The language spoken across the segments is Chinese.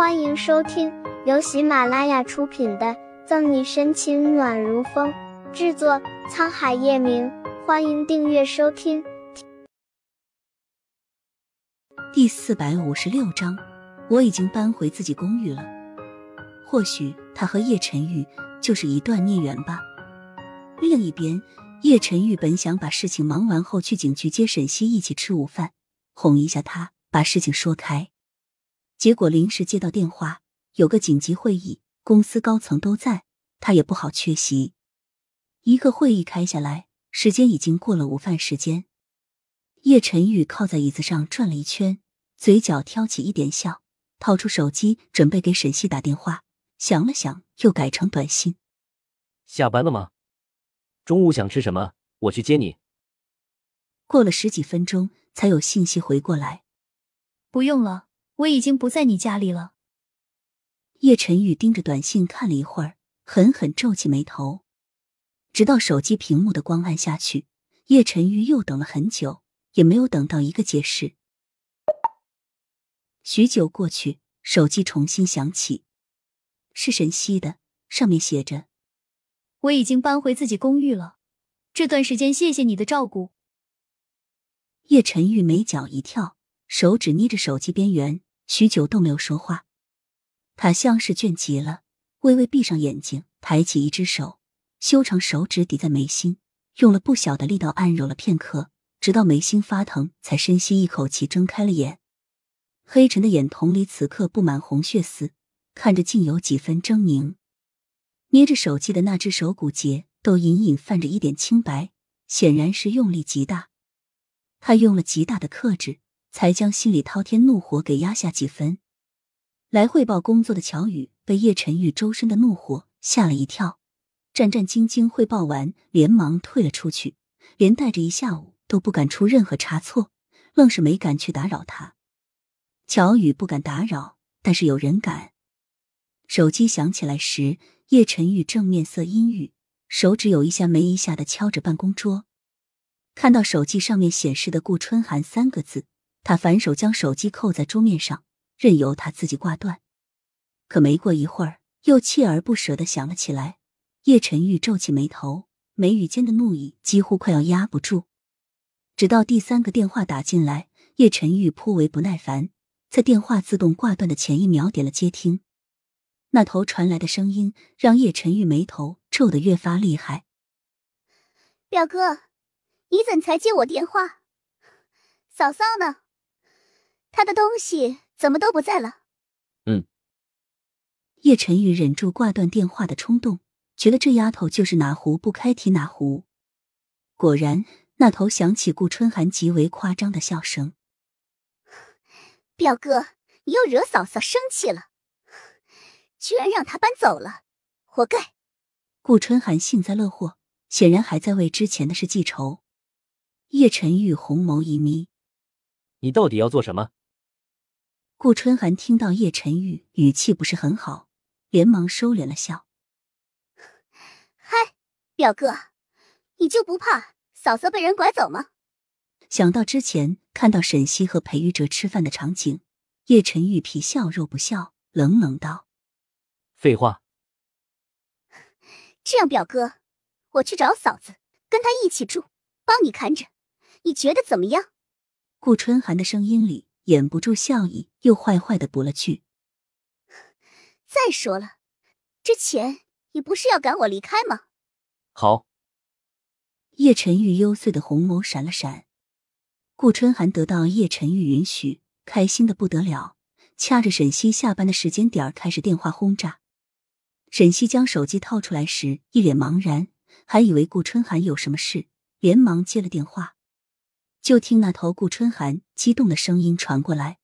欢迎收听由喜马拉雅出品的《赠你深情暖如风》，制作沧海夜明。欢迎订阅收听。第四百五十六章，我已经搬回自己公寓了。或许他和叶晨玉就是一段孽缘吧。另一边，叶晨玉本想把事情忙完后去警局接沈西一起吃午饭，哄一下他，把事情说开。结果临时接到电话，有个紧急会议，公司高层都在，他也不好缺席。一个会议开下来，时间已经过了午饭时间。叶晨宇靠在椅子上转了一圈，嘴角挑起一点笑，掏出手机准备给沈西打电话，想了想，又改成短信：“下班了吗？中午想吃什么？我去接你。”过了十几分钟，才有信息回过来：“不用了。”我已经不在你家里了。叶晨玉盯着短信看了一会儿，狠狠皱起眉头，直到手机屏幕的光暗下去，叶晨玉又等了很久，也没有等到一个解释。许久过去，手机重新响起，是沈西的，上面写着：“我已经搬回自己公寓了，这段时间谢谢你的照顾。”叶晨玉眉角一跳，手指捏着手机边缘。许久都没有说话，他像是倦极了，微微闭上眼睛，抬起一只手，修长手指抵在眉心，用了不小的力道按揉了片刻，直到眉心发疼，才深吸一口气，睁开了眼。黑沉的眼瞳里此刻布满红血丝，看着竟有几分狰狞。捏着手机的那只手骨节都隐隐泛着一点青白，显然是用力极大。他用了极大的克制。才将心里滔天怒火给压下几分。来汇报工作的乔宇被叶晨玉周身的怒火吓了一跳，战战兢兢汇报完，连忙退了出去，连带着一下午都不敢出任何差错，愣是没敢去打扰他。乔宇不敢打扰，但是有人敢。手机响起来时，叶晨玉正面色阴郁，手指有一下没一下的敲着办公桌，看到手机上面显示的“顾春寒”三个字。他反手将手机扣在桌面上，任由他自己挂断。可没过一会儿，又锲而不舍的想了起来。叶晨玉皱起眉头，眉宇间的怒意几乎快要压不住。直到第三个电话打进来，叶晨玉颇为不耐烦，在电话自动挂断的前一秒点了接听。那头传来的声音让叶晨玉眉头皱得越发厉害。表哥，你怎才接我电话？嫂嫂呢？他的东西怎么都不在了？嗯。叶晨玉忍住挂断电话的冲动，觉得这丫头就是哪壶不开提哪壶。果然，那头响起顾春寒极为夸张的笑声：“ 表哥，你又惹嫂嫂生气了，居然让他搬走了，活该！”顾春寒幸灾乐祸，显然还在为之前的事记仇。叶晨玉红眸一眯：“你到底要做什么？”顾春寒听到叶晨玉语气不是很好，连忙收敛了笑：“嗨，表哥，你就不怕嫂嫂被人拐走吗？”想到之前看到沈西和裴玉哲吃饭的场景，叶晨玉皮笑肉不笑，冷冷道：“废话。”这样，表哥，我去找嫂子，跟她一起住，帮你看着，你觉得怎么样？顾春寒的声音里。掩不住笑意，又坏坏的补了句：“ 再说了，之前你不是要赶我离开吗？”好。叶晨玉幽邃的红眸闪了闪。顾春寒得到叶晨玉允许，开心的不得了，掐着沈西下班的时间点开始电话轰炸。沈西将手机掏出来时，一脸茫然，还以为顾春寒有什么事，连忙接了电话。就听那头顾春寒激动的声音传过来：“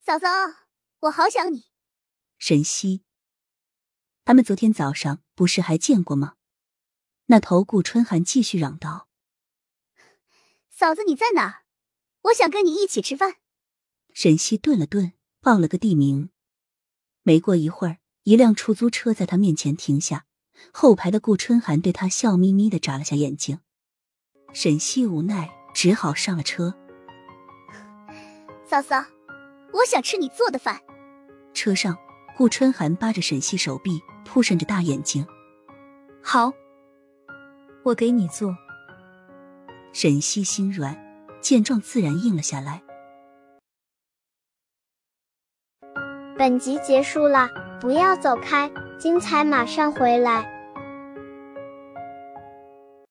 嫂嫂，我好想你。”沈西，他们昨天早上不是还见过吗？那头顾春寒继续嚷道：“嫂子你在哪？我想跟你一起吃饭。”沈西顿了顿，报了个地名。没过一会儿，一辆出租车在他面前停下，后排的顾春寒对他笑眯眯的眨了下眼睛。沈西无奈，只好上了车。嫂嫂，我想吃你做的饭，车上，顾春寒扒着沈西手臂，扑闪着大眼睛。好，我给你做。沈西心软，见状自然应了下来。本集结束了，不要走开，精彩马上回来。